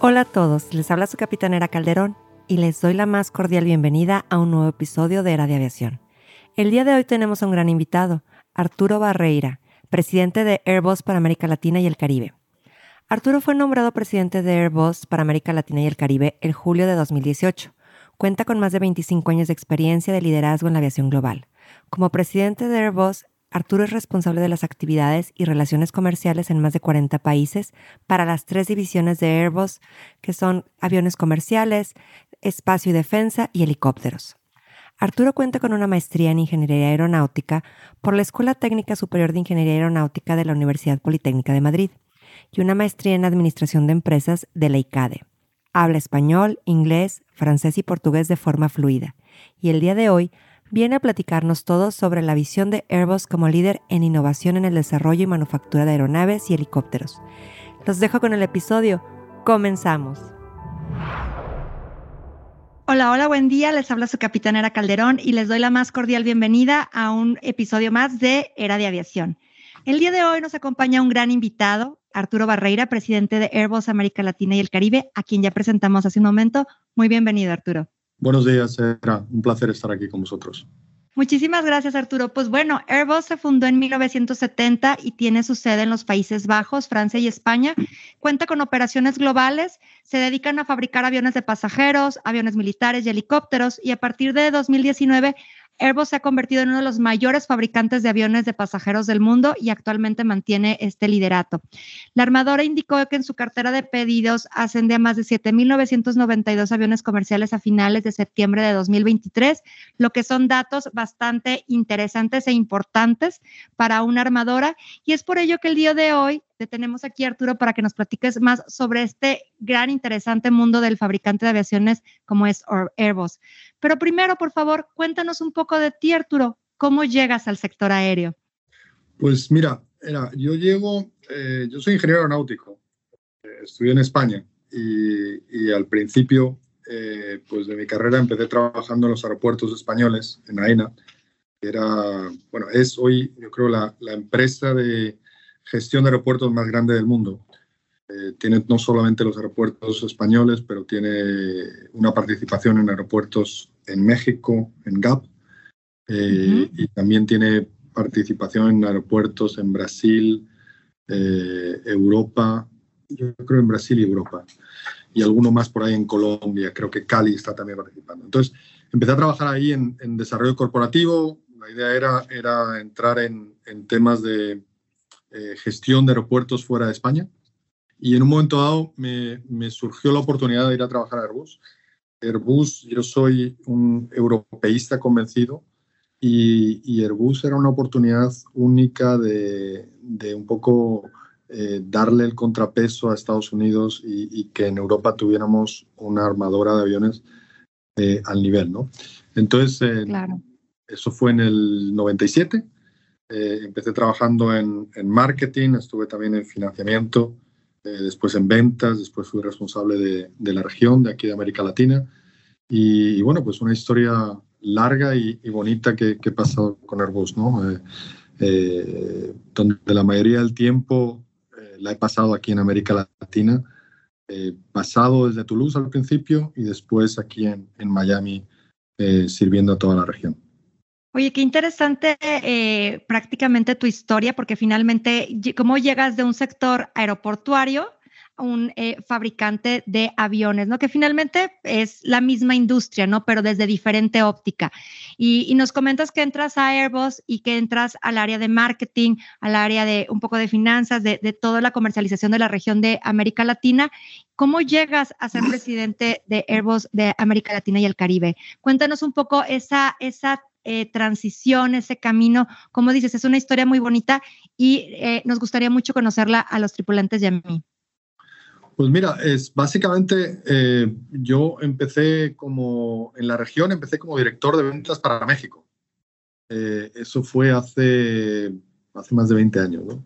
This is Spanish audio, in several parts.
Hola a todos, les habla su capitanera Calderón y les doy la más cordial bienvenida a un nuevo episodio de Era de Aviación. El día de hoy tenemos a un gran invitado, Arturo Barreira, presidente de Airbus para América Latina y el Caribe. Arturo fue nombrado presidente de Airbus para América Latina y el Caribe en julio de 2018. Cuenta con más de 25 años de experiencia de liderazgo en la aviación global. Como presidente de Airbus, Arturo es responsable de las actividades y relaciones comerciales en más de 40 países para las tres divisiones de Airbus, que son aviones comerciales, espacio y defensa y helicópteros. Arturo cuenta con una maestría en Ingeniería Aeronáutica por la Escuela Técnica Superior de Ingeniería Aeronáutica de la Universidad Politécnica de Madrid y una maestría en Administración de Empresas de la ICADE. Habla español, inglés, francés y portugués de forma fluida. Y el día de hoy viene a platicarnos todo sobre la visión de Airbus como líder en innovación en el desarrollo y manufactura de aeronaves y helicópteros. Los dejo con el episodio. Comenzamos. Hola, hola, buen día. Les habla su capitanera Calderón y les doy la más cordial bienvenida a un episodio más de Era de Aviación. El día de hoy nos acompaña un gran invitado, Arturo Barreira, presidente de Airbus América Latina y el Caribe, a quien ya presentamos hace un momento. Muy bienvenido, Arturo. Buenos días, era un placer estar aquí con vosotros. Muchísimas gracias, Arturo. Pues bueno, Airbus se fundó en 1970 y tiene su sede en los Países Bajos, Francia y España. Cuenta con operaciones globales, se dedican a fabricar aviones de pasajeros, aviones militares y helicópteros y a partir de 2019 Airbus se ha convertido en uno de los mayores fabricantes de aviones de pasajeros del mundo y actualmente mantiene este liderato. La armadora indicó que en su cartera de pedidos ascende a más de 7.992 aviones comerciales a finales de septiembre de 2023, lo que son datos bastante interesantes e importantes para una armadora. Y es por ello que el día de hoy te tenemos aquí, Arturo, para que nos platiques más sobre este gran, interesante mundo del fabricante de aviaciones como es Airbus. Pero primero, por favor, cuéntanos un poco de ti, Arturo. ¿Cómo llegas al sector aéreo? Pues mira, era, yo llego, eh, yo soy ingeniero aeronáutico, eh, estudié en España y, al principio eh, pues de mi carrera empecé trabajando en los aeropuertos españoles, en AENA, que era, bueno, es hoy yo creo la, la empresa de, gestión de aeropuertos más grande del mundo. Eh, tiene no solamente los aeropuertos españoles, pero tiene una participación en aeropuertos en México, en GAP, eh, y también tiene participación en aeropuertos en Brasil, eh, Europa, yo creo en Brasil y Europa, y alguno más por ahí en Colombia, creo que Cali está también participando. Entonces, empecé a trabajar ahí en, desarrollo corporativo, la idea era, era entrar en, en temas de eh, gestión de aeropuertos fuera de España. Y en un momento dado me, surgió la oportunidad de ir a trabajar a Airbus. Airbus, yo soy un europeísta convencido y, Airbus era una oportunidad única de, un poco eh, darle el contrapeso a Estados Unidos y, que en Europa tuviéramos una armadora de aviones eh, al nivel, ¿no? Entonces, eso fue en el 97 eh, empecé trabajando en, marketing, estuve también en financiamiento, eh, después en ventas, después fui responsable de, la región, de aquí de América Latina. Y, bueno, pues una historia larga y, bonita que, he pasado con Airbus, ¿no? Eh, donde la mayoría del tiempo la he pasado aquí en América Latina, pasado desde Toulouse al principio y después aquí en, en Miami, sirviendo a toda la región. Oye, qué interesante eh, prácticamente tu historia, porque finalmente, ¿cómo llegas de un sector aeroportuario a un eh, fabricante de aviones, ¿no? Que finalmente es la misma industria, ¿no? Pero desde diferente óptica. Y, nos comentas que entras a Airbus y que entras al área de marketing, al área de un poco de finanzas, de, de toda la comercialización de la región de América Latina. ¿Cómo llegas a ser presidente de Airbus de América Latina y el Caribe? Cuéntanos un poco esa, esa eh, transición, ese camino. Como dices, es una historia muy bonita y eh, nos gustaría mucho conocerla a los tripulantes y a mí. Pues mira, es básicamente eh, yo empecé como en la región, empecé como director de ventas para México. Eso fue hace, hace más de 20 años, ¿no?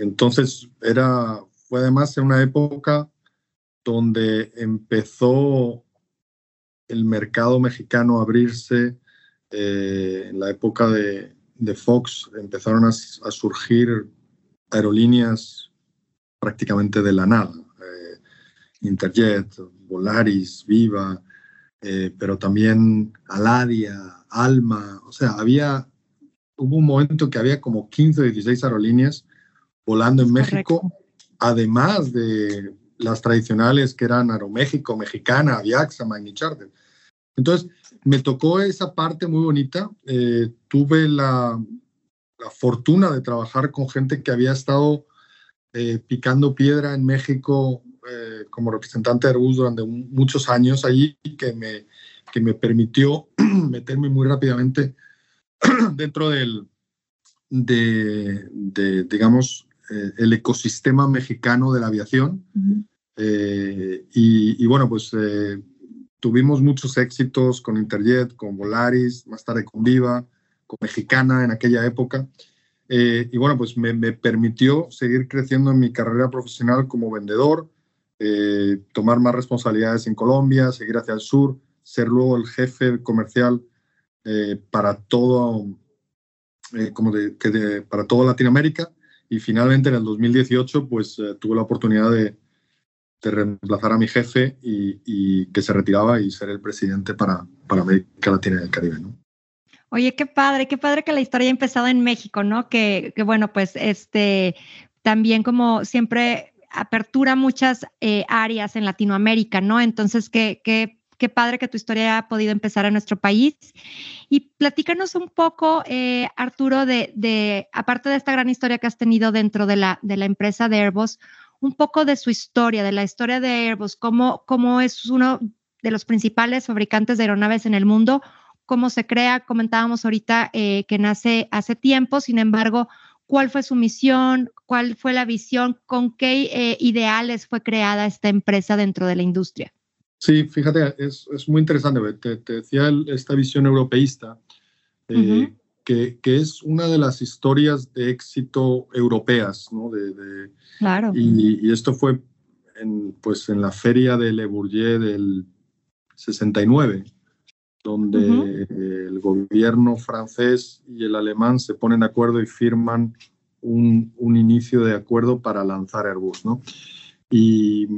Entonces era, fue además en una época donde empezó el mercado mexicano a abrirse. en la época de, de Fox empezaron a, a surgir aerolíneas prácticamente de la nada. Eh, Interjet, Volaris, Viva, eh, pero también Aladia, Alma, o sea, había, hubo un momento que había como 15 o 16 aerolíneas volando en México, además de las tradicionales que eran Aeroméxico, Mexicana, Aviaxa, Magni Charter. Entonces, me tocó esa parte muy bonita. Eh, tuve la, la, fortuna de trabajar con gente que había estado eh, picando piedra en México eh, como representante de Airbus durante muchos años allí, que me, que me permitió meterme muy rápidamente dentro del, de, digamos, el ecosistema mexicano de la aviación. y, y, bueno, pues tuvimos muchos éxitos con Interjet, con Volaris, más tarde con Viva, con Mexicana en aquella época. Eh, y bueno, pues me, permitió seguir creciendo en mi carrera profesional como vendedor, eh, tomar más responsabilidades en Colombia, seguir hacia el sur, ser luego el jefe comercial eh, para todo, como para toda Latinoamérica. Y finalmente en el 2018, pues tuve la oportunidad de, reemplazar a mi jefe y, que se retiraba y ser el presidente para, para América Latina y el Caribe. ¿no? Oye, qué padre, qué padre que la historia haya empezado en México, ¿no? Que, bueno, pues este también como siempre apertura muchas eh, áreas en Latinoamérica, ¿no? Entonces, qué, qué, qué padre que tu historia haya podido empezar en nuestro país. Y platícanos un poco, eh, Arturo, de, de, aparte de esta gran historia que has tenido dentro de la, de la empresa de Airbus, un poco de su historia, de la historia de Airbus, cómo, cómo es uno de los principales fabricantes de aeronaves en el mundo, cómo se crea. Comentábamos ahorita eh, que nace hace tiempo, sin embargo, ¿cuál fue su misión? ¿Cuál fue la visión? ¿Con qué eh, ideales fue creada esta empresa dentro de la industria? Sí, fíjate, es, es muy interesante. Te, te, decía esta visión europeísta, eh, que, que, es una de las historias de éxito europeas, ¿no? De, claro. Y, y, esto fue en, pues, en la feria de Le Bourget del 69 donde el gobierno francés y el alemán se ponen de acuerdo y firman un, un inicio de acuerdo para lanzar Airbus. ¿no? Y,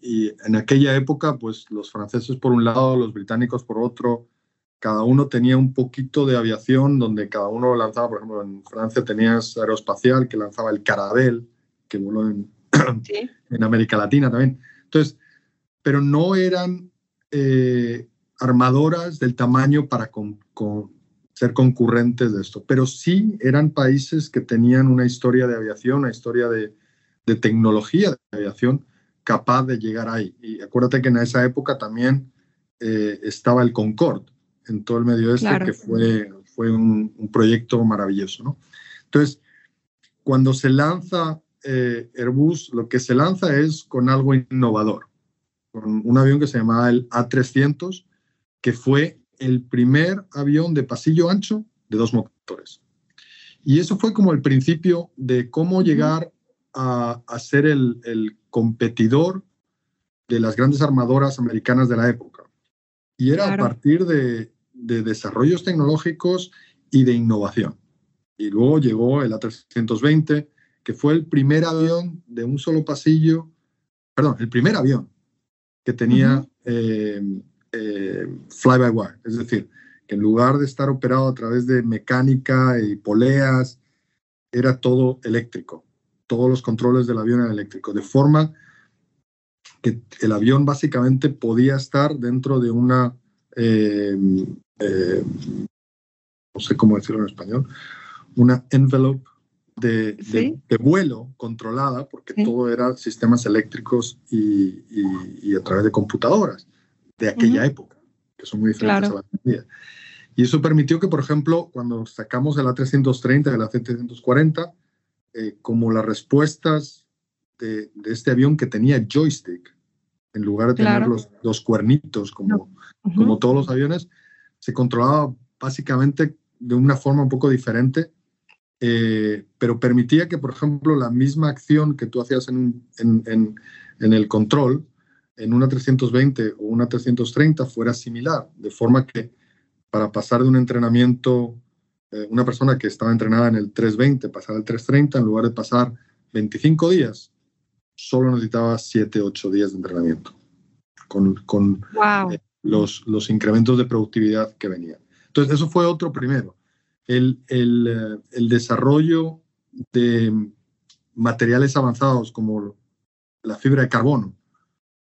y, en aquella época, pues los franceses por un lado, los británicos por otro, cada uno tenía un poquito de aviación donde cada uno lanzaba, por ejemplo, en Francia tenías Aeroespacial que lanzaba el Carabel, que voló en, en América Latina también. Entonces, pero no eran... Eh, armadoras del tamaño para ser concurrentes de esto, pero sí eran países que tenían una historia de aviación, una historia de, tecnología de aviación capaz de llegar ahí. Y acuérdate que en esa época también eh, estaba el Concorde en todo el Medio Oeste, que fue, fue un, proyecto maravilloso. ¿no? Entonces, cuando se lanza eh, Airbus, lo que se lanza es con algo innovador, con un avión que se llamaba el A300, que fue el primer avión de pasillo ancho de dos motores. Y eso fue como el principio de cómo llegar a, ser el, competidor de las grandes armadoras americanas de la época. Y era a partir de, desarrollos tecnológicos y de innovación. Y luego llegó el A320, que fue el primer avión de un solo pasillo, perdón, el primer avión que tenía eh, fly-by-wire, es decir, que en lugar de estar operado a través de mecánica y poleas, era todo eléctrico. Todos los controles del avión eran eléctricos, de forma que el avión básicamente podía estar dentro de una, eh, eh, no sé cómo decirlo en español, una envelope de, vuelo controlada, porque todo eran sistemas eléctricos y, a través de computadoras de aquella época, que son muy diferentes a la día. Y eso permitió que, por ejemplo, cuando sacamos el A330 y el A340, eh, como las respuestas de, este avión que tenía joystick, en lugar de tener los, los, cuernitos como, como todos los aviones, se controlaba básicamente de una forma un poco diferente, eh, pero permitía que, por ejemplo, la misma acción que tú hacías en, en, en, el control, en una 320 o una 330, fuera similar, de forma que para pasar de un entrenamiento, eh, una persona que estaba entrenada en el 320, pasar al 330, en lugar de pasar 25 días, solo necesitaba 7, 8 días de entrenamiento, con, con eh, los, los incrementos de productividad que venían. Entonces, eso fue otro primero. El, el, eh, el desarrollo de materiales avanzados como la fibra de carbono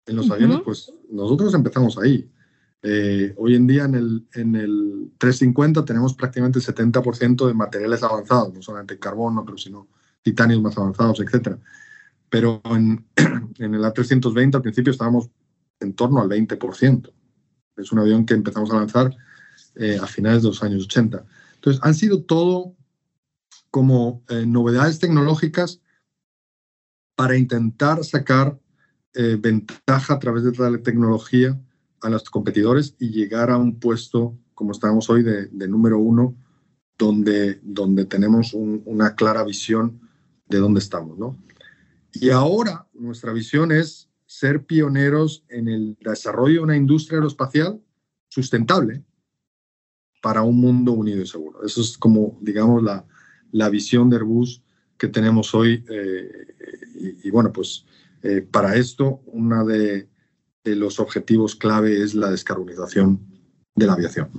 en los aviones, pues nosotros empezamos ahí. Eh, hoy en día en el, en el 350 tenemos prácticamente 70% de materiales avanzados, no solamente carbono, pero sino titanios más avanzados, etc. Pero en, en el A320 al principio estábamos en torno al 20%. Es un avión que empezamos a lanzar eh, a finales de los años 80. Entonces, han sido todo como eh, novedades tecnológicas para intentar sacar eh, ventaja a través de la tecnología a los competidores y llegar a un puesto como estamos hoy de, número uno, donde, donde tenemos una clara visión de dónde estamos. ¿no? Y ahora nuestra visión es ser pioneros en el desarrollo de una industria aeroespacial sustentable para un mundo unido y seguro. Eso es como, digamos, la, la visión de Airbus que tenemos hoy. Eh, y, bueno, pues eh, para esto, uno de, los objetivos clave es la descarbonización de la aviación.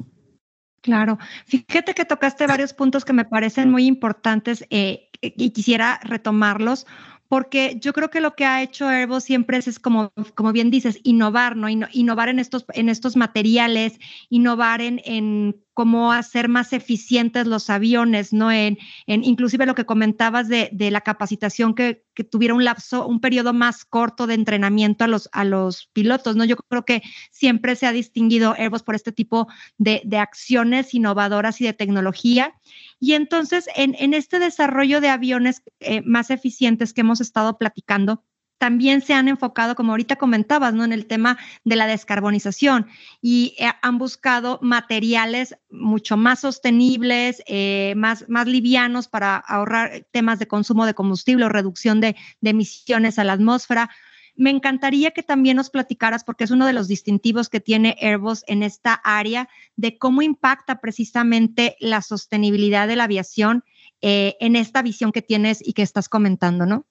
Claro, fíjate que tocaste varios puntos que me parecen muy importantes eh, y quisiera retomarlos porque yo creo que lo que ha hecho Airbus siempre es, como, como bien dices, innovar, ¿no? Innovar en estos, en estos materiales, innovar en, en cómo hacer más eficientes los aviones, ¿no? En, en inclusive lo que comentabas de, de la capacitación que, que, tuviera un lapso, un periodo más corto de entrenamiento a los, a los pilotos, ¿no? Yo creo que siempre se ha distinguido Airbus por este tipo de, de acciones innovadoras y de tecnología. Y entonces, en, en este desarrollo de aviones eh, más eficientes que hemos estado platicando, también se han enfocado, como ahorita comentabas, ¿no? en el tema de la descarbonización y eh, han buscado materiales mucho más sostenibles, eh, más, más livianos para ahorrar temas de consumo de combustible o reducción de, emisiones a la atmósfera. Me encantaría que también nos platicaras, porque es uno de los distintivos que tiene Airbus en esta área, de cómo impacta precisamente la sostenibilidad de la aviación eh, en esta visión que tienes y que estás comentando, ¿no?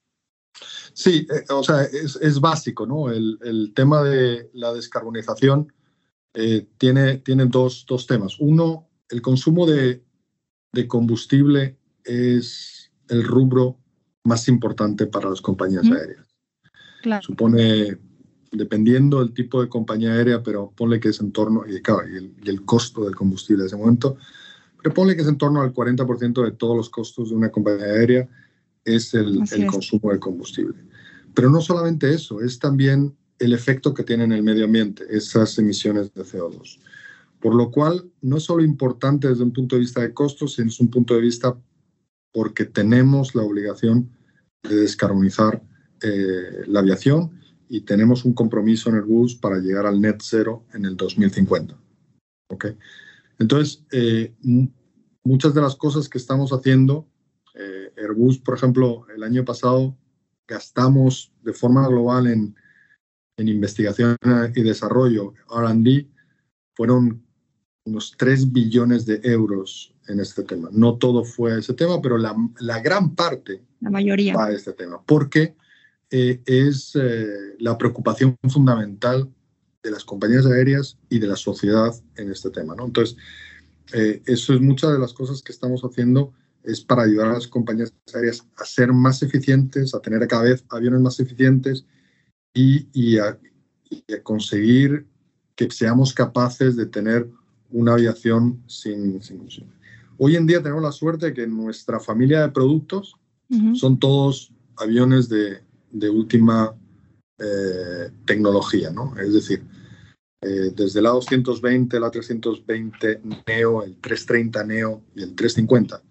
Sí, eh, o sea, es, básico, ¿no? El, tema de la descarbonización eh, tiene, tiene dos, temas. Uno, el consumo de, combustible es el rubro más importante para las compañías aéreas. Supone, dependiendo del tipo de compañía aérea, pero ponle que es en torno, y, y, el, costo del combustible en ese momento, pero ponle que es en torno al 40% de todos los costos de una compañía aérea es el, consumo de combustible. Pero no solamente eso, es también el efecto que tiene en el medio ambiente, esas emisiones de CO2. Por lo cual, no es solo importante desde un punto de vista de costos, sino es un punto de vista porque tenemos la obligación de descarbonizar eh, la aviación y tenemos un compromiso en el bus para llegar al net cero en el 2050. ¿Okay? Entonces, eh, muchas de las cosas que estamos haciendo Airbus, por ejemplo, el año pasado gastamos de forma global en, investigación y desarrollo, RD, fueron unos 3 billones de euros en este tema. No todo fue ese tema, pero la, gran parte la mayoría. va a este tema, porque eh, es eh, la preocupación fundamental de las compañías aéreas y de la sociedad en este tema. ¿no? Entonces, eso es muchas de las cosas que estamos haciendo es para ayudar a las compañías aéreas a ser más eficientes, a tener cada vez aviones más eficientes y, a, conseguir que seamos capaces de tener una aviación sin, sin Hoy en día tenemos la suerte de que nuestra familia de productos son todos aviones de, de última eh, tecnología, ¿no? Es decir, eh, desde la 220, la 320 Neo, el 330 Neo y el 350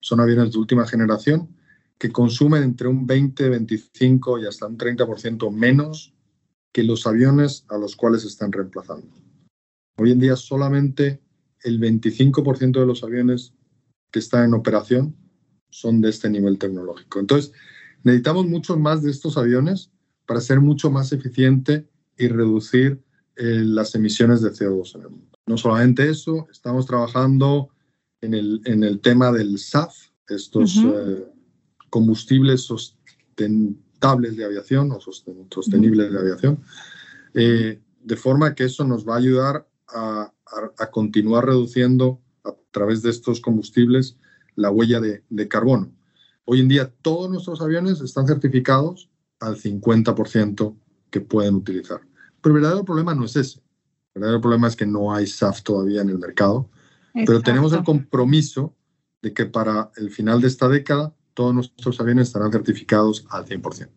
son aviones de última generación que consumen entre un 20, 25 y hasta un 30% menos que los aviones a los cuales están reemplazando. Hoy en día solamente el 25% de los aviones que están en operación son de este nivel tecnológico. Entonces, necesitamos muchos más de estos aviones para ser mucho más eficiente y reducir eh, las emisiones de CO2 en el mundo. No solamente eso, estamos trabajando en el, en el tema del SAF, estos eh, combustibles sustentables de aviación o sostenibles de aviación, eh, de forma que eso nos va a ayudar a, a, continuar reduciendo a través de estos combustibles la huella de, de carbono. Hoy en día todos nuestros aviones están certificados al 50% que pueden utilizar. Pero el verdadero problema no es ese. El verdadero problema es que no hay SAF todavía en el mercado. Pero tenemos el compromiso de que para el final de esta década todos nuestros aviones estarán certificados al 100%.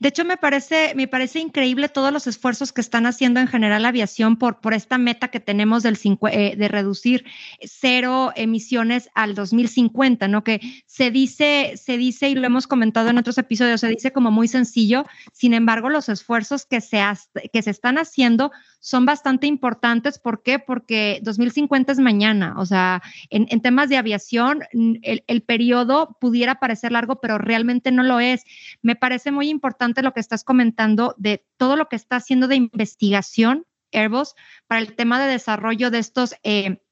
De hecho, me parece, me parece increíble todos los esfuerzos que están haciendo en general la aviación por, por esta meta que tenemos del eh, de reducir cero emisiones al 2050, ¿no? Que se dice, se dice, y lo hemos comentado en otros episodios, se dice como muy sencillo, sin embargo, los esfuerzos que se, que se están haciendo son bastante importantes. ¿Por qué? Porque 2050 es mañana. O sea, en, temas de aviación, el, el periodo pudiera parecer largo, pero realmente no lo es. Me parece muy importante lo que estás comentando de todo lo que está haciendo de investigación Airbus para el tema de desarrollo de estos eh,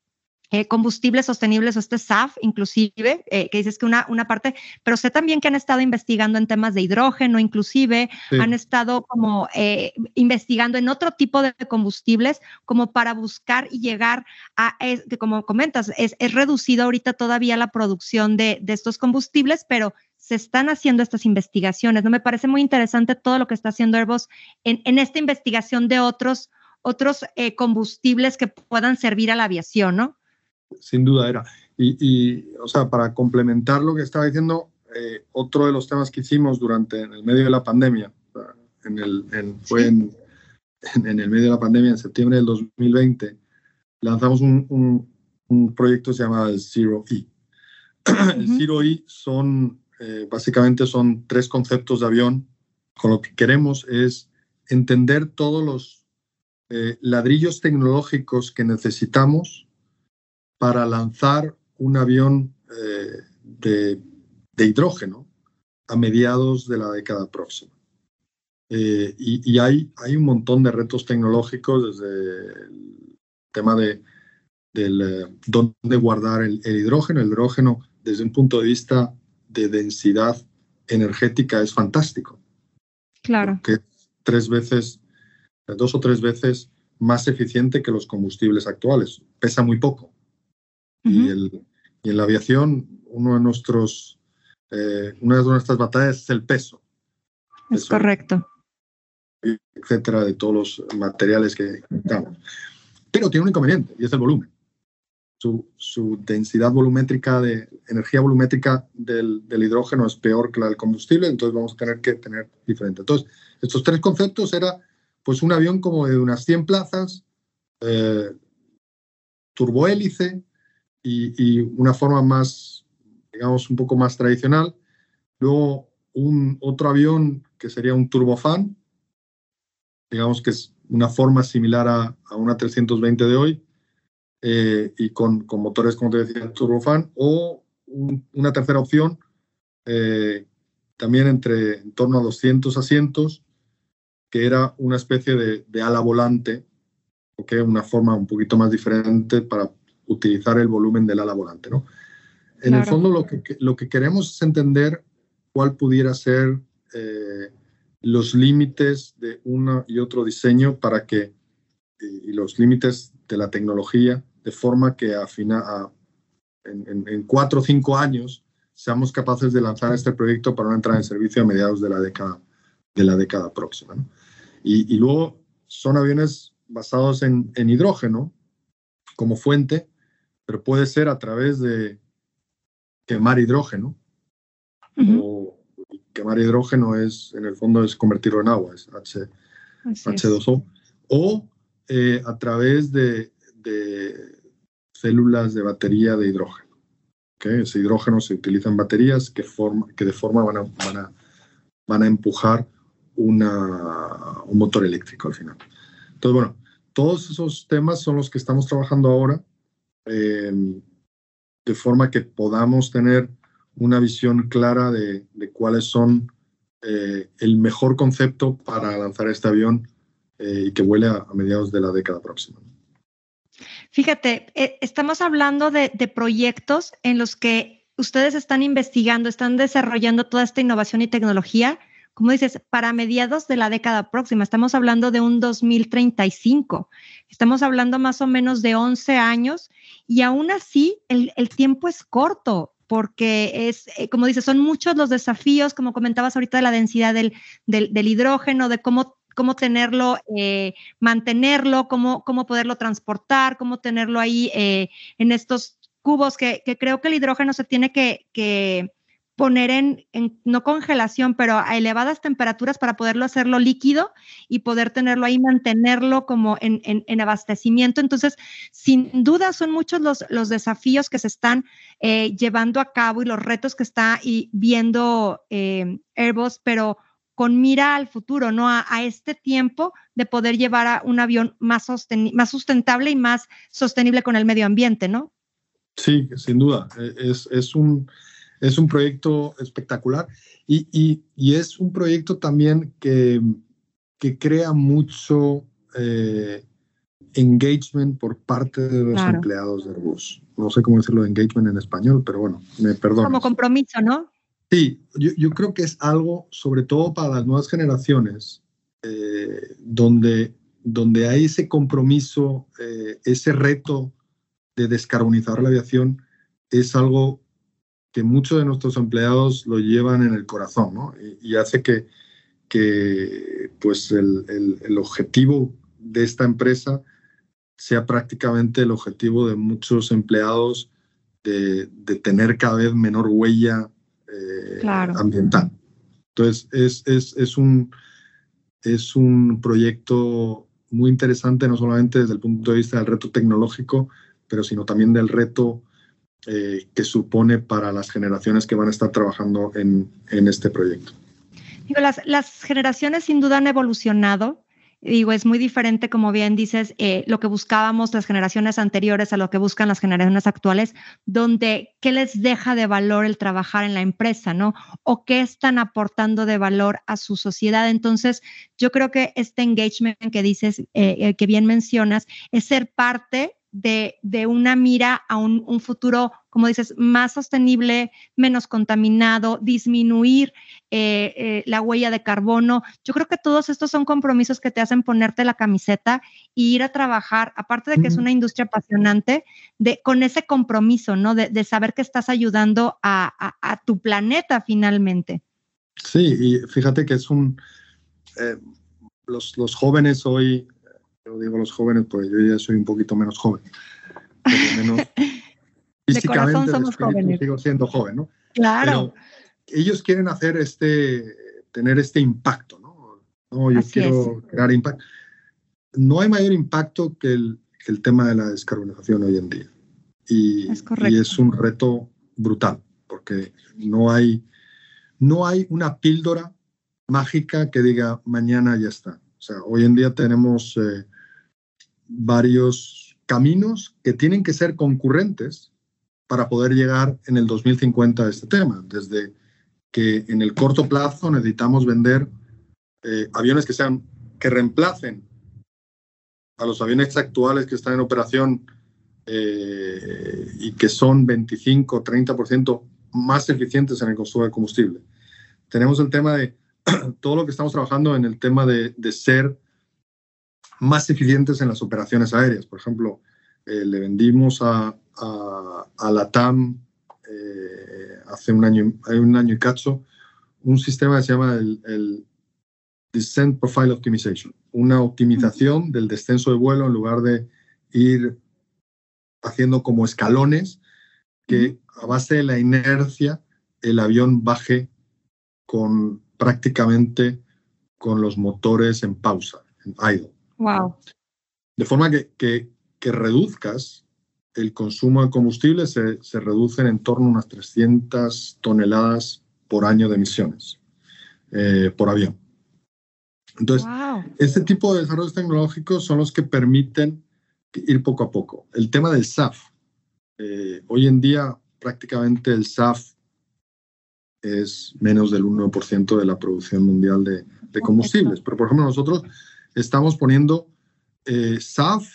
eh, combustibles sostenibles o este SAF, inclusive, eh, que dices que una, una parte, pero sé también que han estado investigando en temas de hidrógeno, inclusive han estado como investigando en otro tipo de combustibles como para buscar y llegar a, que como comentas, es, es reducido ahorita todavía la producción de, de estos combustibles, pero se están haciendo estas investigaciones. ¿no? Me parece muy interesante todo lo que está haciendo Airbus en, esta investigación de otros, otros eh, combustibles que puedan servir a la aviación, ¿no? Sin duda era. Y, o sea, para complementar lo que estaba diciendo, eh, otro de los temas que hicimos durante el medio de la pandemia, en el, fue en, el medio de la pandemia, en septiembre del 2020, lanzamos un, proyecto que se llama el Zero E. El Zero E son eh, básicamente son tres conceptos de avión. Con lo que queremos es entender todos los eh, ladrillos tecnológicos que necesitamos para lanzar un avión eh, de, hidrógeno a mediados de la década próxima. y, hay, hay, un montón de retos tecnológicos desde el tema de dónde guardar el, el, hidrógeno. El hidrógeno, desde un punto de vista de densidad energética es fantástico. Claro. Que es tres veces, dos o tres veces más eficiente que los combustibles actuales. Pesa muy poco. Y, en la aviación, uno de nuestros, eh, una de nuestras batallas es el peso. Es correcto. Etcétera, de todos los materiales que necesitamos. Pero tiene un inconveniente y es el volumen su, densidad volumétrica de energía volumétrica del, hidrógeno es peor que la del combustible, entonces vamos a tener que tener diferente. Entonces, estos tres conceptos era pues un avión como de unas 100 plazas, eh, turbohélice y, una forma más, digamos, un poco más tradicional. Luego un otro avión que sería un turbofan, digamos que es una forma similar a, a una 320 de hoy, eh, y con, con, motores, como te decía, turbofan, o una tercera opción, eh, también entre en torno a 200 asientos, que era una especie de, de ala volante, okay, una forma un poquito más diferente para utilizar el volumen del ala volante. ¿no? En el fondo lo que, lo que queremos es entender cuál pudiera ser eh, los límites de uno y otro diseño para que, y los límites de la tecnología de forma que a a, en, cuatro o cinco años seamos capaces de lanzar este proyecto para una entrada en servicio a mediados de la década, de la década próxima. Y, luego son aviones basados en, hidrógeno como fuente, pero puede ser a través de quemar hidrógeno. O quemar hidrógeno es, en el fondo, es convertirlo en agua, es H, 2 o O eh, a través de, de células de batería de hidrógeno. Ese hidrógeno se utiliza en baterías que, forma, que de forma van a, van a, van a empujar una, un motor eléctrico al final. Entonces, bueno, todos esos temas son los que estamos trabajando ahora, eh, de forma que podamos tener una visión clara de, de cuáles son eh, el mejor concepto para lanzar este avión eh, y que vuele a, a mediados de la década próxima. Fíjate, eh, estamos hablando de, proyectos en los que ustedes están investigando, están desarrollando toda esta innovación y tecnología, como dices, para mediados de la década próxima. Estamos hablando de un 2035. Estamos hablando más o menos de 11 años y aún así el, tiempo es corto porque es, eh, como dices, son muchos los desafíos, como comentabas ahorita, de la densidad del, del hidrógeno, de cómo cómo tenerlo, eh, mantenerlo, cómo, cómo poderlo transportar, cómo tenerlo ahí eh, en estos cubos, que, creo que el hidrógeno se tiene que, poner en, no congelación, pero a elevadas temperaturas para poderlo hacerlo líquido y poder tenerlo ahí, mantenerlo como en, abastecimiento. Entonces, sin duda son muchos los, los desafíos que se están eh, llevando a cabo y los retos que está viendo Airbus, pero con mira al futuro, ¿no? A, este tiempo de poder llevar a un avión más, más sustentable y más sostenible con el medio ambiente, ¿no? Sí, sin duda. E, es, un, es un proyecto espectacular y, es un proyecto también que, que crea mucho eh, engagement por parte de los empleados de Airbus. No sé cómo decirlo engagement en español, pero bueno, me perdono. Como compromiso, ¿no? Sí, yo, creo que es algo, sobre todo para las nuevas generaciones, eh, donde, donde hay ese compromiso, eh, ese reto de descarbonizar la aviación, es algo que muchos de nuestros empleados lo llevan en el corazón, ¿no? Y, hace que, que pues el, el, objetivo de esta empresa sea prácticamente el objetivo de muchos empleados de, de tener cada vez menor huella eh, ambiental. Entonces, es, es, es, un, es un proyecto muy interesante, no solamente desde el punto de vista del reto tecnológico, pero sino también del reto eh, que supone para las generaciones que van a estar trabajando en, en este proyecto. Las, las generaciones sin duda han evolucionado Digo, es muy diferente, como bien dices, eh, lo que buscábamos las generaciones anteriores a lo que buscan las generaciones actuales, donde qué les deja de valor el trabajar en la empresa, ¿no? O qué están aportando de valor a su sociedad. Entonces, yo creo que este engagement que dices, eh, eh, que bien mencionas, es ser parte de, una mira a un, futuro, como dices, más sostenible, menos contaminado, disminuir eh, eh, la huella de carbono. Yo creo que todos estos son compromisos que te hacen ponerte la camiseta e ir a trabajar, aparte de que es una industria apasionante, de, con ese compromiso, ¿no? De, saber que estás ayudando a, tu planeta finalmente. Sí, y fíjate que es un... Eh, los, los jóvenes hoy yo digo los jóvenes, pues yo ya soy un poquito menos joven. Por lo menos físicamente somos jóvenes. sigo siendo joven, ¿no? Claro. ellos quieren hacer este, tener este impacto, ¿no? No, yo quiero crear impacto. No hay mayor impacto que el, que el, tema de la descarbonización hoy en día. Y es, y es un reto brutal, porque no hay, no hay una píldora mágica que diga mañana ya está. O sea, hoy en día tenemos eh, varios caminos que tienen que ser concurrentes para poder llegar en el 2050 a este tema. Desde que en el corto plazo necesitamos vender eh, aviones que sean que reemplacen a los aviones actuales que están en operación eh, y que son 25 30% más eficientes en el consumo de combustible. Tenemos el tema de todo lo que estamos trabajando en el tema de, de ser más eficientes en las operaciones aéreas. Por ejemplo, eh, le vendimos a, a, la TAM eh, hace un año, un año y cacho un sistema que se llama el, Descent Profile Optimization, una optimización del descenso de vuelo en lugar de ir haciendo como escalones que a base de la inercia el avión baje con prácticamente con los motores en pausa, en idle. Wow. De forma que, que, reduzcas el consumo de combustible se, se reduce en torno a unas 300 toneladas por año de emisiones eh, por avión. Entonces, este tipo de desarrollos tecnológicos son los que permiten ir poco a poco. El tema del SAF. Eh, hoy en día prácticamente el SAF es menos del 1% de la producción mundial de, de combustibles. Pero, por ejemplo, nosotros estamos poniendo eh, SAF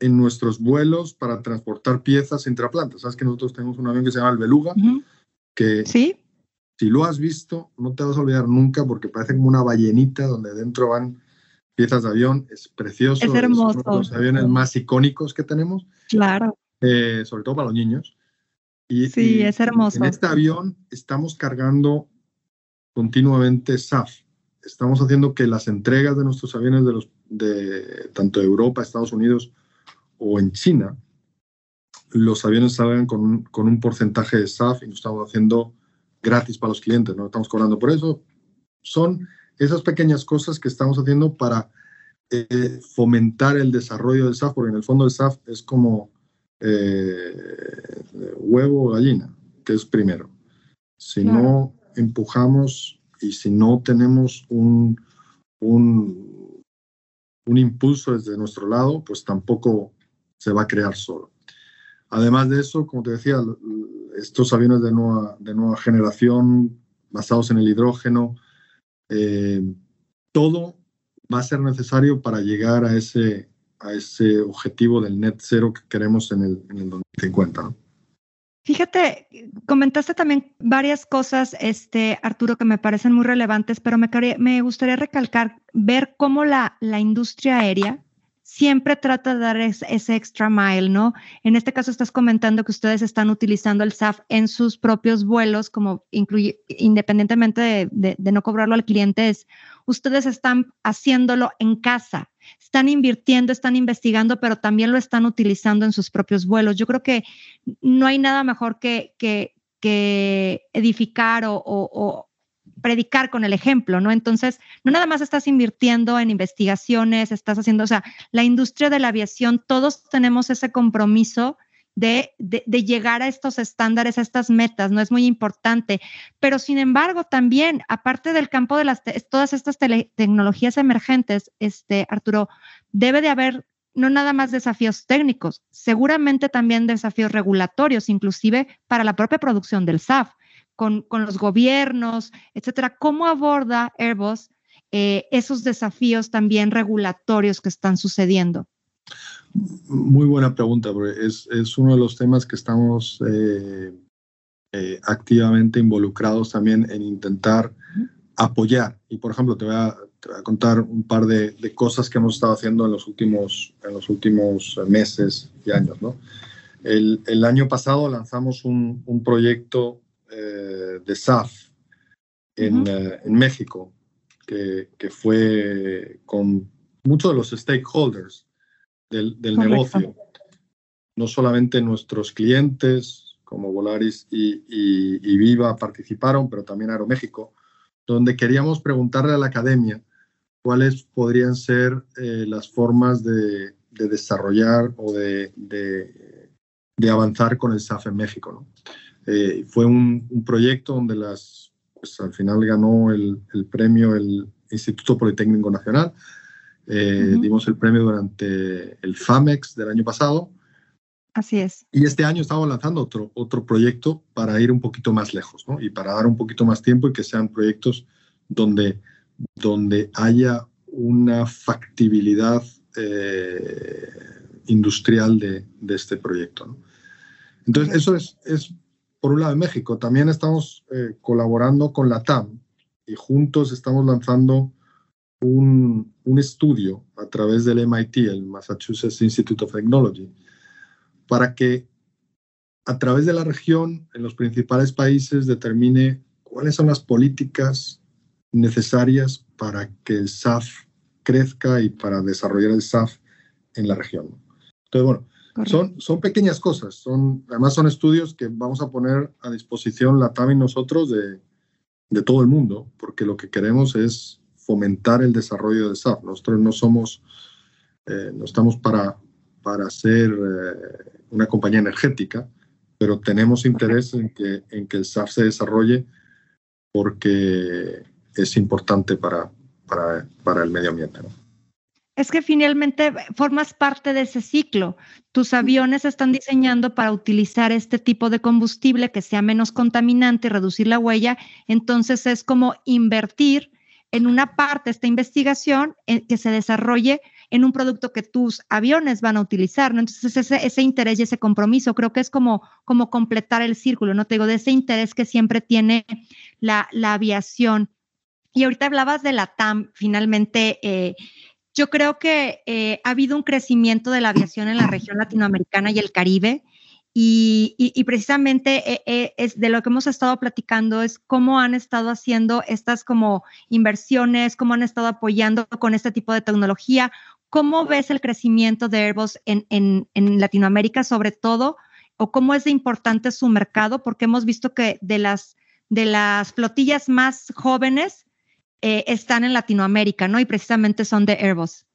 en nuestros vuelos para transportar piezas intraplantas. Sabes que nosotros tenemos un avión que se llama el Beluga, que ¿Sí? si lo has visto, no te vas a olvidar nunca porque parece como una ballenita donde dentro van piezas de avión. Es precioso. Es hermoso. uno de los aviones más icónicos que tenemos. Claro. Eh, sobre todo para los niños. Y, sí, es hermoso. En este avión estamos cargando continuamente SAF. Estamos haciendo que las entregas de nuestros aviones de, los, de tanto de Europa, Estados Unidos o en China, los aviones salgan con un, con un porcentaje de SAF y lo estamos haciendo gratis para los clientes, no estamos cobrando por eso. Son esas pequeñas cosas que estamos haciendo para eh, fomentar el desarrollo del SAF, porque en el fondo el SAF es como eh, huevo o gallina, que es primero. Si no empujamos y si no tenemos un, un, un, impulso desde nuestro lado, pues tampoco se va a crear solo. Además de eso, como te decía, estos aviones de nueva, de nueva generación basados en el hidrógeno, eh, todo va a ser necesario para llegar a ese, a ese objetivo del net cero que queremos en el, en el 2050. ¿no? Fíjate, comentaste también varias cosas, este, Arturo, que me parecen muy relevantes, pero me, gustaría recalcar, ver cómo la, la industria aérea siempre trata de dar ese, extra mile, ¿no? En este caso estás comentando que ustedes están utilizando el SAF en sus propios vuelos, como incluye, independientemente de, no cobrarlo al cliente, es ustedes están haciéndolo en casa, están invirtiendo, están investigando, pero también lo están utilizando en sus propios vuelos. Yo creo que no hay nada mejor que, que, edificar o predicar con el ejemplo, ¿no? Entonces, no nada más estás invirtiendo en investigaciones, estás haciendo, o sea, la industria de la aviación, todos tenemos ese compromiso de, llegar a estos estándares, a estas metas, ¿no? Es muy importante. Pero, sin embargo, también, aparte del campo de las, todas estas tecnologías emergentes, este, Arturo, debe de haber no nada más desafíos técnicos, seguramente también desafíos regulatorios, inclusive para la propia producción del SAF con, los gobiernos, etcétera. ¿Cómo aborda Airbus eh, esos desafíos también regulatorios que están sucediendo? Muy buena pregunta, porque es, es uno de los temas que estamos eh, eh, activamente involucrados también en intentar apoyar. Y, por ejemplo, te voy a, contar un par de, cosas que hemos estado haciendo en los últimos, en los últimos meses y años. ¿no? El, el, año pasado lanzamos un, un proyecto eh, de SAF en, eh, en México, que, que, fue con muchos de los stakeholders del, del negocio, no solamente nuestros clientes como Volaris y, y, Viva participaron, pero también Aeroméxico, donde queríamos preguntarle a la academia cuáles podrían ser eh, las formas de, de, desarrollar o de, de, de, avanzar con el SAF en México. ¿no? Eh, fue un, un, proyecto donde las, pues, al final ganó el, el premio el Instituto Politécnico Nacional. Eh, dimos el premio durante el FAMEX del año pasado. Así es. Y este año estamos lanzando otro, otro proyecto para ir un poquito más lejos, ¿no? Y para dar un poquito más tiempo y que sean proyectos donde, donde haya una factibilidad eh, industrial de, de, este proyecto, ¿no? Entonces, eso es, es por un lado en México. También estamos eh, colaborando con la TAM y juntos estamos lanzando un, un, estudio a través del MIT, el Massachusetts Institute of Technology, para que a través de la región, en los principales países, determine cuáles son las políticas necesarias para que el SAF crezca y para desarrollar el SAF en la región. Entonces, bueno, son, son pequeñas cosas, son, además son estudios que vamos a poner a disposición la TAM y nosotros de, de todo el mundo, porque lo que queremos es fomentar el desarrollo de SAP. Nosotros no somos, eh, no estamos para, para ser eh, una compañía energética, pero tenemos interés en que, en que el SAF se desarrolle porque es importante para, para, para el medio ambiente. Es que finalmente formas parte de ese ciclo. Tus aviones están diseñando para utilizar este tipo de combustible que sea menos contaminante y reducir la huella. Entonces es como invertir en una parte esta investigación en que se desarrolle en un producto que tus aviones van a utilizar, ¿no? Entonces ese, ese interés y ese compromiso creo que es como, como completar el círculo, ¿no? Te digo, de ese interés que siempre tiene la, la aviación. Y ahorita hablabas de la TAM, finalmente, eh, yo creo que eh, ha habido un crecimiento de la aviación en la región latinoamericana y el Caribe. Y, precisamente eh, eh, es de lo que hemos estado platicando es cómo han estado haciendo estas como inversiones, cómo han estado apoyando con este tipo de tecnología. ¿Cómo ves el crecimiento de Airbus en, en Latinoamérica sobre todo? ¿O cómo es de importante su mercado? Porque hemos visto que de las, de las flotillas más jóvenes, eh, están en Latinoamérica, ¿no? Y precisamente son de Airbus.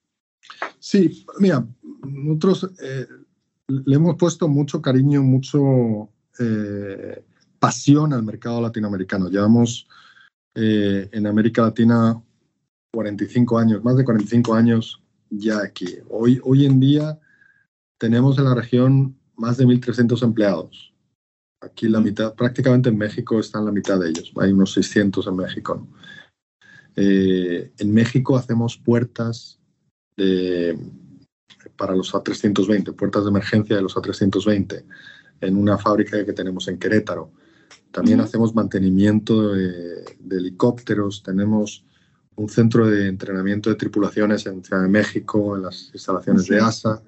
Sí, mira, nosotros le hemos puesto mucho cariño, mucho eh, pasión al mercado latinoamericano. Llevamos en América Latina 45 años, más de 45 años ya aquí. Hoy, hoy en día tenemos en la región más de 1.300 empleados. Aquí la mitad, prácticamente en México están la mitad de ellos. Hay unos 600 en México. ¿no? Eh, en México hacemos puertas para los A320, puertas de emergencia de los A320 en una fábrica que tenemos en Querétaro. También hacemos mantenimiento de, helicópteros, tenemos un centro de entrenamiento de tripulaciones en Ciudad de México, en las instalaciones de ASA,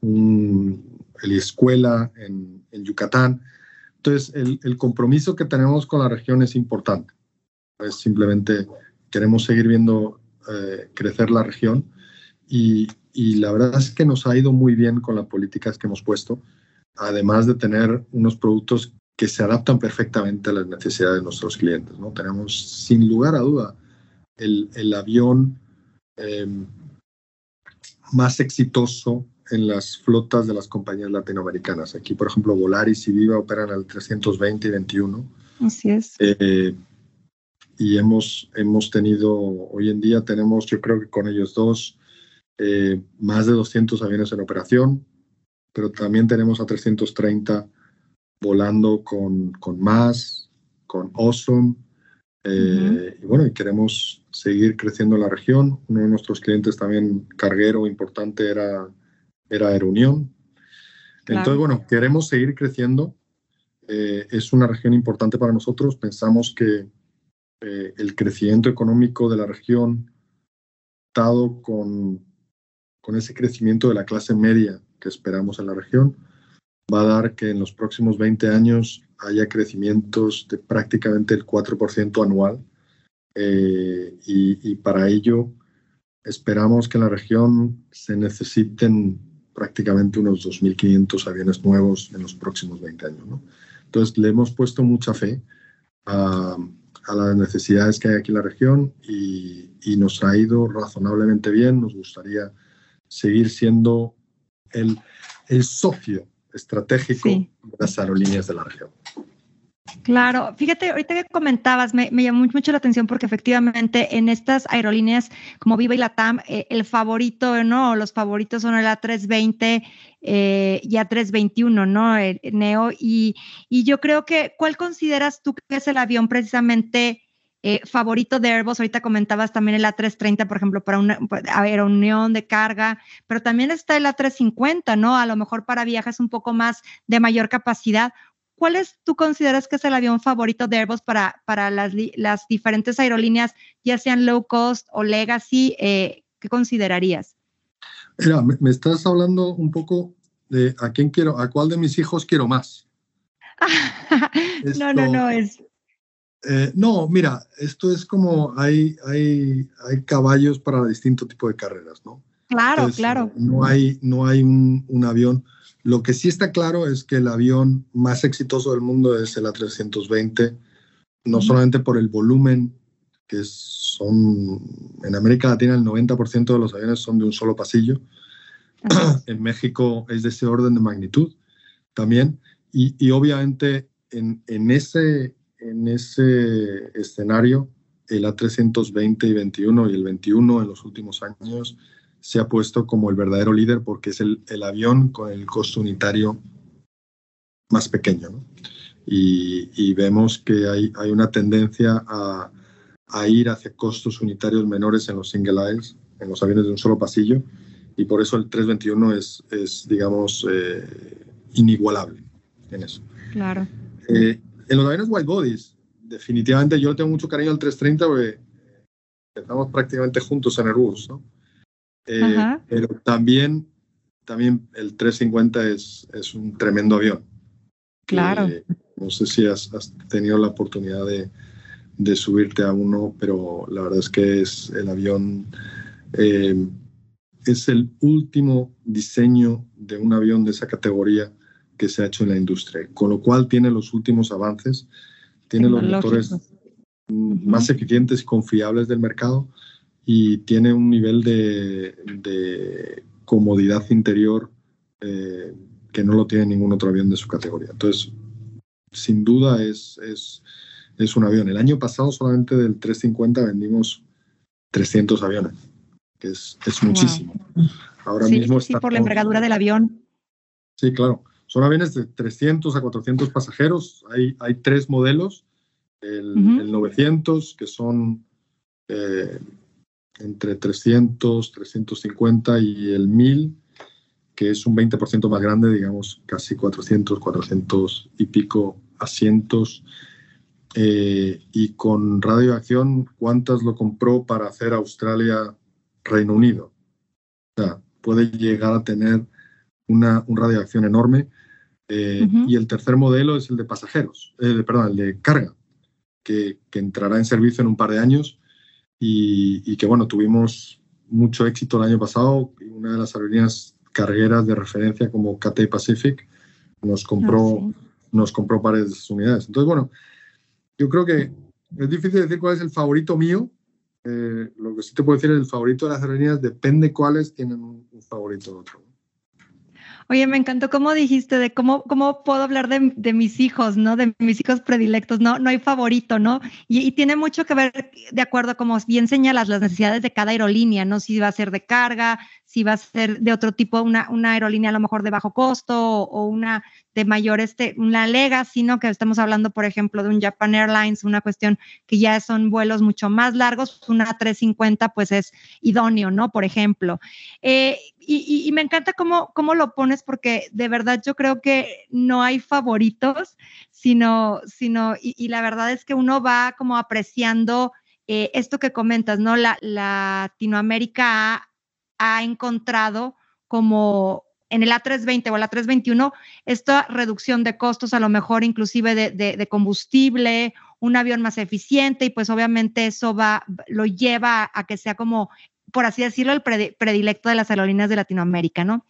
un escuela en, Yucatán. Entonces, el, el, compromiso que tenemos con la región es importante. Es simplemente queremos seguir viendo eh, crecer la región y, la verdad es que nos ha ido muy bien con las políticas que hemos puesto, además de tener unos productos que se adaptan perfectamente a las necesidades de nuestros clientes. ¿no? Tenemos, sin lugar a duda, el, avión em, más exitoso en las flotas de las compañías latinoamericanas. Aquí, por ejemplo, Volaris y Viva operan al 320 y 21. Así es. Eh, y hemos, hemos tenido, hoy en día tenemos, yo creo que con ellos dos, eh, más de 200 aviones en operación, pero también tenemos a 330 volando con, con más, con Awesome. Eh, y bueno, y queremos seguir creciendo en la región. Uno de nuestros clientes también carguero importante era, era Aerunión. Entonces, bueno, queremos seguir creciendo. Eh, es una región importante para nosotros. Pensamos que eh, el crecimiento económico de la región, dado con, con ese crecimiento de la clase media que esperamos en la región, va a dar que en los próximos 20 años haya crecimientos de prácticamente el 4% anual. Eh, y, para ello esperamos que en la región se necesiten prácticamente unos 2.500 aviones nuevos en los próximos 20 años. ¿no? Entonces le hemos puesto mucha fe a las necesidades que hay aquí en la región y, nos ha ido razonablemente bien. Nos gustaría seguir siendo el, el socio estratégico de las aerolíneas de la región. Claro, fíjate, ahorita que comentabas, me, llamó mucho la atención porque efectivamente en estas aerolíneas como Viva y Latam, eh, el favorito, ¿no? Los favoritos son el A320 eh, y A321, ¿no? El Neo. Y, yo creo que, ¿cuál consideras tú que es el avión precisamente eh, favorito de Airbus? Ahorita comentabas también el A330, por ejemplo, para una aeronión de carga, pero también está el A350, ¿no? A lo mejor para viajes un poco más de mayor capacidad. ¿cuál es, tú consideras que es el avión favorito de Airbus para, para las, las diferentes aerolíneas, ya sean low cost o legacy? Eh, ¿Qué considerarías? Mira, me, estás hablando un poco de a quién quiero, a cuál de mis hijos quiero más. no, no, no, es... Eh, no, mira, esto es como hay, hay, hay caballos para distinto tipo de carreras, ¿no? Claro, claro. No hay, no hay un, un avión lo que sí está claro es que el avión más exitoso del mundo es el A320, no solamente por el volumen, que son en América Latina el 90% de los aviones son de un solo pasillo, en México es de ese orden de magnitud también. Y, obviamente en, ese, en ese escenario, el A320 y 21 y el 21 en los últimos años se ha puesto como el verdadero líder porque es el, avión con el costo unitario más pequeño. Y, vemos que hay, hay una tendencia a, a, ir hacia costos unitarios menores en los single aisles, en los aviones de un solo pasillo, y por eso el 321 es, es digamos, eh, inigualable en eso. Claro. Eh, en los aviones white bodies, definitivamente yo le tengo mucho cariño al 330 porque estamos prácticamente juntos en Airbus, ¿no? Eh, pero también, también el 350 es, es un tremendo avión. Claro. no sé si has, has tenido la oportunidad de, de, subirte a uno, pero la verdad es que es el avión es el último diseño de un avión de esa categoría que se ha hecho en la industria, con lo cual tiene los últimos avances, tiene los motores más eficientes y confiables del mercado y tiene un nivel de, comodidad interior eh, que no lo tiene ningún otro avión de su categoría. Entonces, sin duda es, es, es un avión. El año pasado solamente del 350 vendimos 300 aviones que es, es muchísimo. Ahora mismo sí, por la envergadura del avión. Sí, claro. Son aviones de 300 a 400 pasajeros. Hay, hay tres modelos. El, 900, que son eh, entre 300, 350 y el 1000, que es un 20% más grande, digamos, casi 400, 400 y pico asientos. Eh, y con radioacción, ¿cuántas lo compró para hacer Australia Reino Unido. O sea, puede llegar a tener una, un radiación enorme. Eh, y el tercer modelo es el de pasajeros, eh, perdón, el de carga, que, que, entrará en servicio en un par de años y, que, bueno, tuvimos mucho éxito el año pasado. Una de las aerolíneas cargueras de referencia como KT Pacific nos compró, ah, nos compró pares de unidades. Entonces, bueno, yo creo que es difícil decir cuál es el favorito mío, eh, lo que sí te puedo decir, el favorito de las aerolíneas depende cuáles tienen un, favorito de otro. Oye, me encantó cómo dijiste de cómo, cómo puedo hablar de, de, mis hijos, ¿no? De mis hijos predilectos, no, no hay favorito, ¿no? Y, tiene mucho que ver, de acuerdo como bien señalas, las necesidades de cada aerolínea, ¿no? Si va a ser de carga, si va a ser de otro tipo, una, una aerolínea a lo mejor de bajo costo o, una de mayor, este, una lega, sino que estamos hablando, por ejemplo, de un Japan Airlines, una cuestión que ya son vuelos mucho más largos, una 350 pues es idóneo, ¿no? Por ejemplo. Eh, y, me encanta cómo, cómo lo pones porque de verdad yo creo que no hay favoritos, sino, sino y, la verdad es que uno va como apreciando eh, esto que comentas, ¿no? La, Latinoamérica ha encontrado como en el A320 o el A321 esta reducción de costos, a lo mejor inclusive de, combustible, un avión más eficiente y pues obviamente eso va, lo lleva a que sea como, por así decirlo, el predilecto de las aerolíneas de Latinoamérica, ¿no?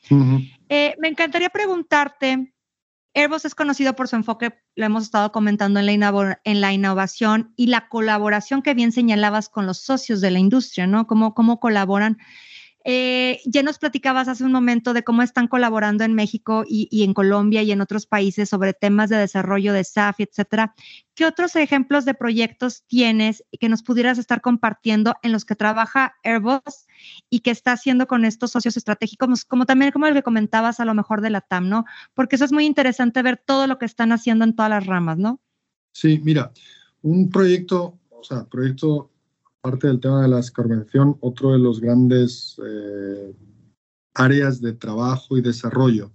Eh, me encantaría preguntarte, Airbus es conocido por su enfoque, lo hemos estado comentando en la, en la innovación y la colaboración que bien señalabas con los socios de la industria, ¿no? Cómo, cómo colaboran eh, ya nos platicabas hace un momento de cómo están colaborando en México y, en Colombia y en otros países sobre temas de desarrollo de SAF, etcétera. ¿Qué otros ejemplos de proyectos tienes que nos pudieras estar compartiendo en los que trabaja Airbus y que está haciendo con estos socios estratégicos, como también como el que comentabas a lo mejor de la TAM, ¿no? Porque eso es muy interesante ver todo lo que están haciendo en todas las ramas, ¿no? Sí, mira, un proyecto, o sea, proyecto parte del tema de la escarmención, otro de los grandes eh, áreas de trabajo y desarrollo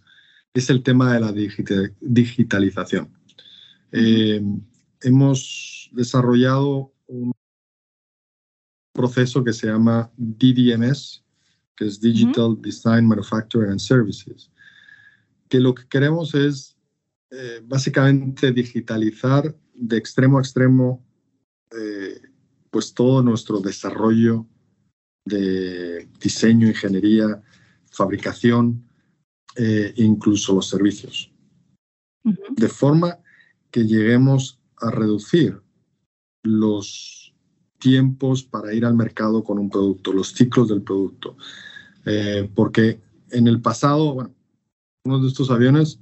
es el tema de la digitalización. Eh, hemos desarrollado un proceso que se llama DDMS, que es Digital Design, Manufacturing and Services, que lo que queremos es eh, básicamente digitalizar de extremo a extremo pues todo nuestro desarrollo de diseño, ingeniería, fabricación e incluso los servicios. De forma que lleguemos a reducir los tiempos para ir al mercado con un producto, los ciclos del producto. Eh, porque en el pasado, bueno, uno de estos aviones,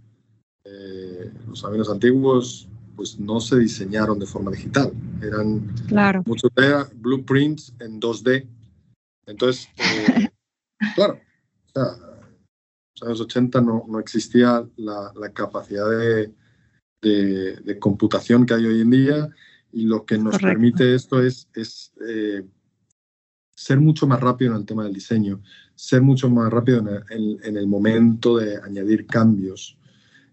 eh, los aviones antiguos, pues no se diseñaron de forma digital. Eran claro. muchos de blueprints en 2D. Entonces, eh, claro, o sea, en los años 80 no, no existía la, la capacidad de, de, computación que hay hoy en día y lo que nos permite esto es, es eh, ser mucho más rápido en el tema del diseño, ser mucho más rápido en el, momento de añadir cambios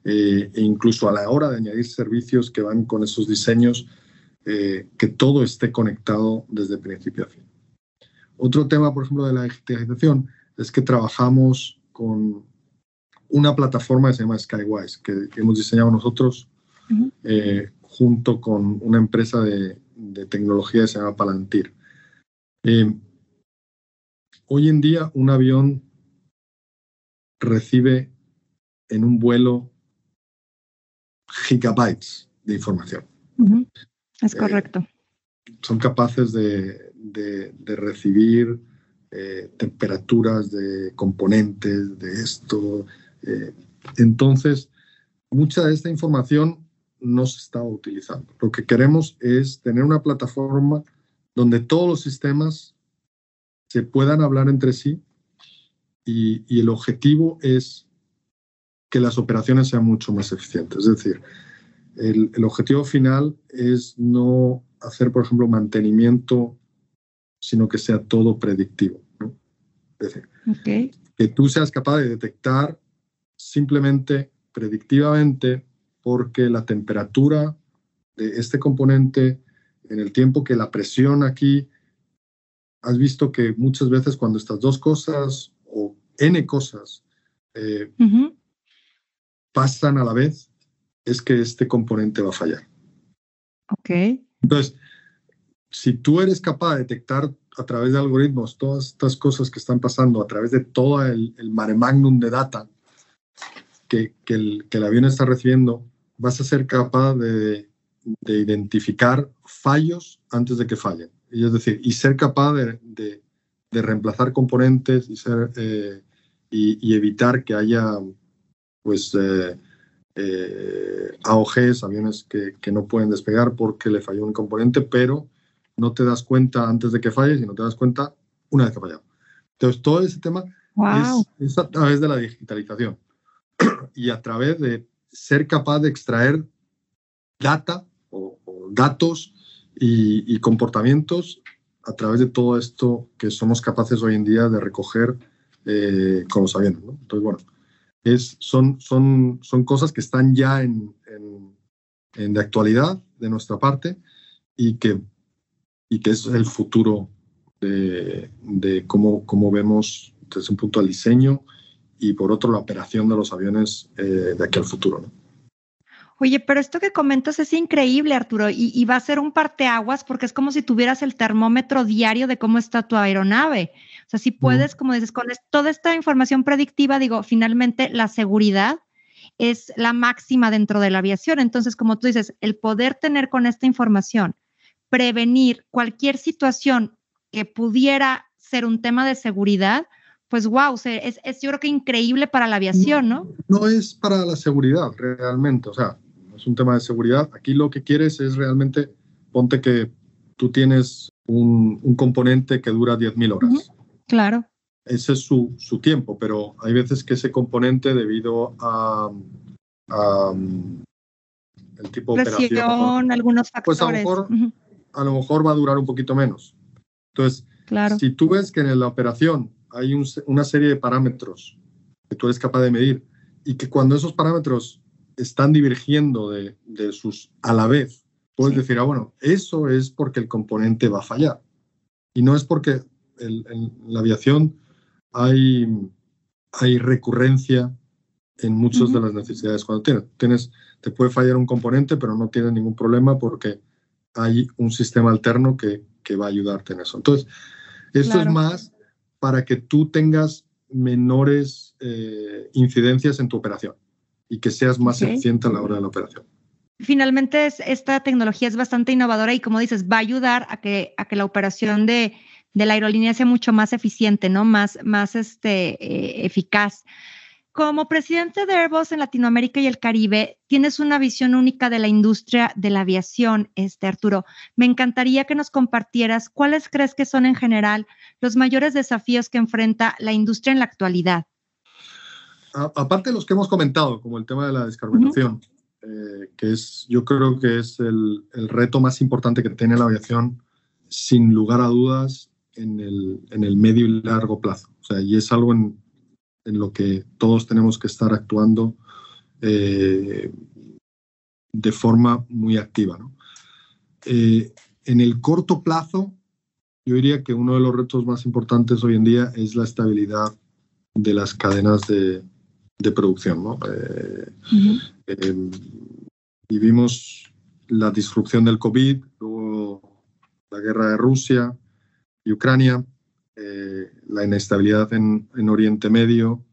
eh, e incluso a la hora de añadir servicios que van con esos diseños, eh, que todo esté conectado desde principio a fin. Otro tema, por ejemplo, de la digitalización es que trabajamos con una plataforma que se llama Skywise, que, hemos diseñado nosotros eh, junto con una empresa de, tecnología que se llama Palantir. Hoy en día un avión recibe en un vuelo gigabytes de información. Es eh, correcto. son capaces de, recibir eh, temperaturas de componentes, de esto. Eh, entonces, mucha de esta información no se está utilizando. Lo que queremos es tener una plataforma donde todos los sistemas se puedan hablar entre sí y, el objetivo es que las operaciones sean mucho más eficientes. Es decir, el, objetivo final es no hacer, por ejemplo, mantenimiento, sino que sea todo predictivo. Es decir, que tú seas capaz de detectar simplemente predictivamente porque la temperatura de este componente en el tiempo que la presión aquí has visto que muchas veces cuando estas dos cosas o n cosas eh, pasan a la vez, es que este componente va a fallar. Ok. Entonces, si tú eres capaz de detectar a través de algoritmos todas estas cosas que están pasando, a través de todo el, mare magnum de data que, el, que el avión está recibiendo, vas a ser capaz de, de identificar fallos antes de que fallen. Y es decir, y ser capaz de, de, reemplazar componentes y, ser, eh, y, evitar que haya pues eh, eh, AOGs, aviones que, que, no pueden despegar porque le falló un componente, pero no te das cuenta antes de que falle, sino te das cuenta una vez que ha fallado. Entonces, todo ese tema es, es a través de la digitalización y a través de ser capaz de extraer data o, o datos y, comportamientos a través de todo esto que somos capaces hoy en día de recoger eh, con los aviones. Entonces, bueno, es, son, son, son cosas que están ya en, en, de actualidad de nuestra parte y que, y que es el futuro de, de cómo, cómo, vemos desde un punto el diseño y por otro la operación de los aviones eh, de aquí al futuro. Oye, pero esto que comentas es increíble, Arturo, y, va a ser un parteaguas porque es como si tuvieras el termómetro diario de cómo está tu aeronave. O sea, si puedes, como dices, con toda esta información predictiva, digo, finalmente la seguridad es la máxima dentro de la aviación. Entonces, como tú dices, el poder tener con esta información, prevenir cualquier situación que pudiera ser un tema de seguridad, pues wow, es, es, yo creo que increíble para la aviación, ¿no? No es para la seguridad realmente, o sea, es un tema de seguridad. Aquí lo que quieres es realmente, ponte que tú tienes un, componente que dura 10.000 horas. Claro. Ese es su, su, tiempo, pero hay veces que ese componente, debido a, el tipo de operación, algunos factores. Pues a lo, mejor, a lo mejor va a durar un poquito menos. Entonces, claro. si tú ves que en la operación hay una serie de parámetros que tú eres capaz de medir y que cuando esos parámetros están divergiendo de, sus a la vez, puedes decir, ah, bueno, eso es porque el componente va a fallar. Y no es porque en la aviación hay, hay recurrencia en muchas de las necesidades. Cuando tienes, tienes, te puede fallar un componente, pero no tienes ningún problema porque hay un sistema alterno que, que va a ayudarte en eso. Entonces, esto es más para que tú tengas menores eh, incidencias en tu operación y que seas más eficiente a la hora de la operación. Finalmente, esta tecnología es bastante innovadora y como dices, va a ayudar a que, a que la operación de, de la aerolínea sea mucho más eficiente, ¿no? Más, más este, eh, eficaz. Como presidente de Airbus en Latinoamérica y el Caribe, tienes una visión única de la industria de la aviación, este Arturo. Me encantaría que nos compartieras cuáles crees que son en general los mayores desafíos que enfrenta la industria en la actualidad. aparte de los que hemos comentado, como el tema de la descarbonización, eh, que es, yo creo que es el, el, reto más importante que tiene la aviación, sin lugar a dudas, en el, en el medio y largo plazo. O sea, y es algo en, en lo que todos tenemos que estar actuando eh, de forma muy activa. Eh, en el corto plazo, yo diría que uno de los retos más importantes hoy en día es la estabilidad de las cadenas de, producción. ¿no? Eh, vivimos la disrupción del COVID, luego la guerra de Rusia y Ucrania, eh, la inestabilidad en, Oriente Medio,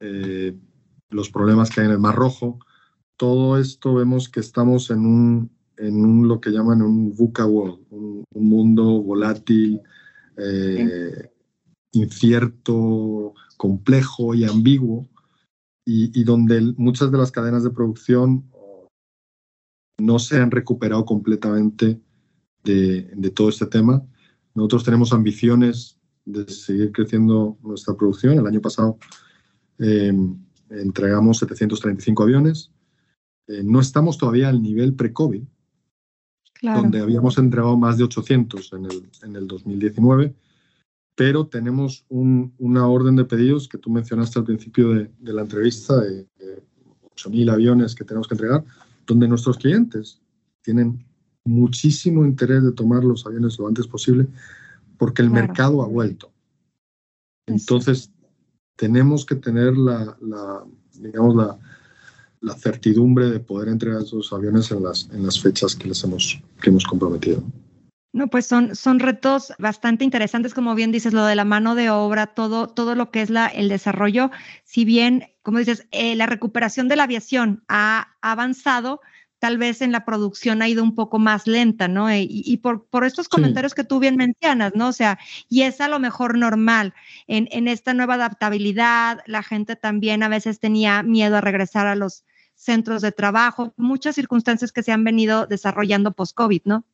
eh, los problemas que hay en el Mar Rojo. Todo esto vemos que estamos en un, en un lo que llaman un VUCA world, un, mundo volátil, eh, incierto, complejo y ambiguo, y, donde muchas de las cadenas de producción no se han recuperado completamente de, de todo este tema. Nosotros tenemos ambiciones de seguir creciendo nuestra producción. El año pasado em, entregamos 735 aviones. Eh, no estamos todavía al nivel pre-COVID, donde habíamos entregado más de 800 en el, en el 2019, pero tenemos una orden de pedidos que tú mencionaste al principio de, la entrevista, de, 8.000 aviones que tenemos que entregar, donde nuestros clientes tienen muchísimo interés de tomar los aviones lo antes posible porque el mercado ha vuelto. Entonces, tenemos que tener la, digamos, la, certidumbre de poder entregar esos aviones en las, en las fechas que les hemos, que hemos comprometido. No, pues son, son retos bastante interesantes, como bien dices, lo de la mano de obra, todo, todo lo que es la, el desarrollo. Si bien, como dices, eh, la recuperación de la aviación ha avanzado, tal vez en la producción ha ido un poco más lenta, ¿no? Eh, y, por, por, estos comentarios que tú bien mencionas, ¿no? O sea, y es a lo mejor normal en, en esta nueva adaptabilidad, la gente también a veces tenía miedo a regresar a los centros de trabajo, muchas circunstancias que se han venido desarrollando post-COVID, ¿no?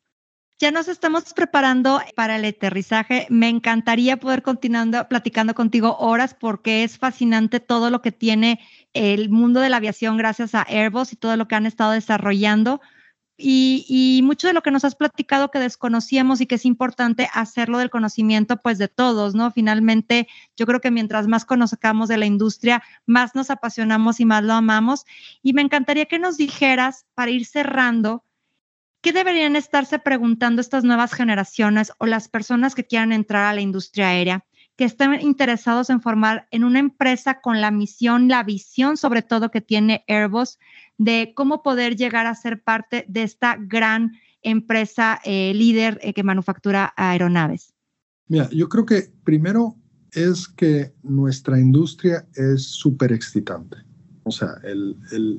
Ya nos estamos preparando para el aterrizaje. Me encantaría poder continuando platicando contigo horas porque es fascinante todo lo que tiene el mundo de la aviación gracias a Airbus y todo lo que han estado desarrollando. Y, mucho de lo que nos has platicado que desconocíamos y que es importante hacerlo del conocimiento pues de todos, ¿no? Finalmente, yo creo que mientras más conozcamos de la industria, más nos apasionamos y más lo amamos. Y me encantaría que nos dijeras, para ir cerrando, ¿Qué deberían estarse preguntando estas nuevas generaciones o las personas que quieran entrar a la industria aérea, que estén interesados en formar en una empresa con la misión, la visión sobre todo que tiene Airbus de cómo poder llegar a ser parte de esta gran empresa eh, líder eh, que manufactura aeronaves? Mira, yo creo que primero es que nuestra industria es súper excitante. O sea, el,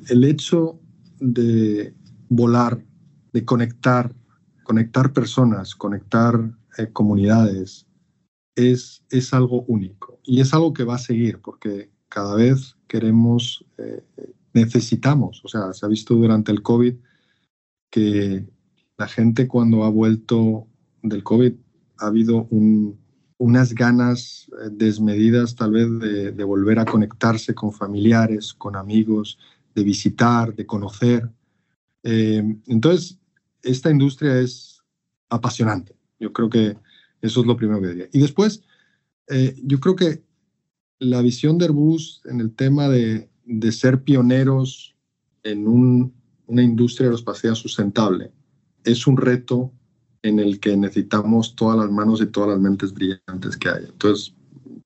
el hecho de volar de conectar, conectar personas, conectar eh, comunidades, es, es algo único. Y es algo que va a seguir porque cada vez queremos, eh, necesitamos, o sea, se ha visto durante el COVID que la gente cuando ha vuelto del COVID ha habido unas ganas eh, desmedidas tal vez de, volver a conectarse con familiares, con amigos, de visitar, de conocer. entonces, esta industria es apasionante. Yo creo que eso es lo primero que diría. Y después, eh, yo creo que la visión de Airbus en el tema de, ser pioneros en una industria aeroespacial sustentable es un reto en el que necesitamos todas las manos y todas las mentes brillantes que hay. Entonces,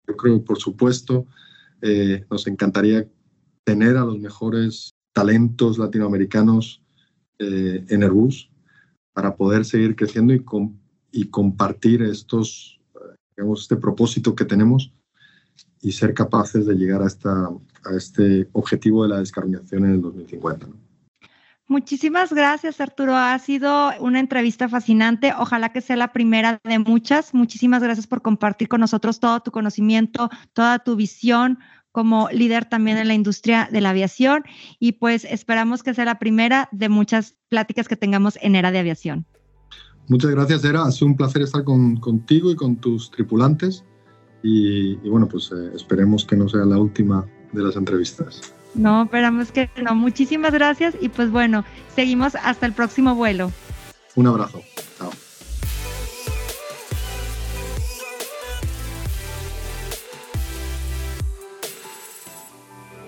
yo creo por supuesto, eh, nos encantaría tener a los mejores talentos latinoamericanos eh, en Airbus para poder seguir creciendo y, y compartir estos, digamos, este propósito que tenemos y ser capaces de llegar a, esta, a este objetivo de la descarbonización en el 2050. Muchísimas gracias, Arturo. Ha sido una entrevista fascinante. Ojalá que sea la primera de muchas. Muchísimas gracias por compartir con nosotros todo tu conocimiento, toda tu visión como líder también en la industria de la aviación y pues esperamos que sea la primera de muchas pláticas que tengamos en Era de Aviación. Muchas gracias, Era. Ha sido un placer estar contigo y con tus tripulantes y, bueno, pues eh, esperemos que no sea la última de las entrevistas. No, esperamos que no. Muchísimas gracias y pues bueno, seguimos hasta el próximo vuelo. Un abrazo. Chao.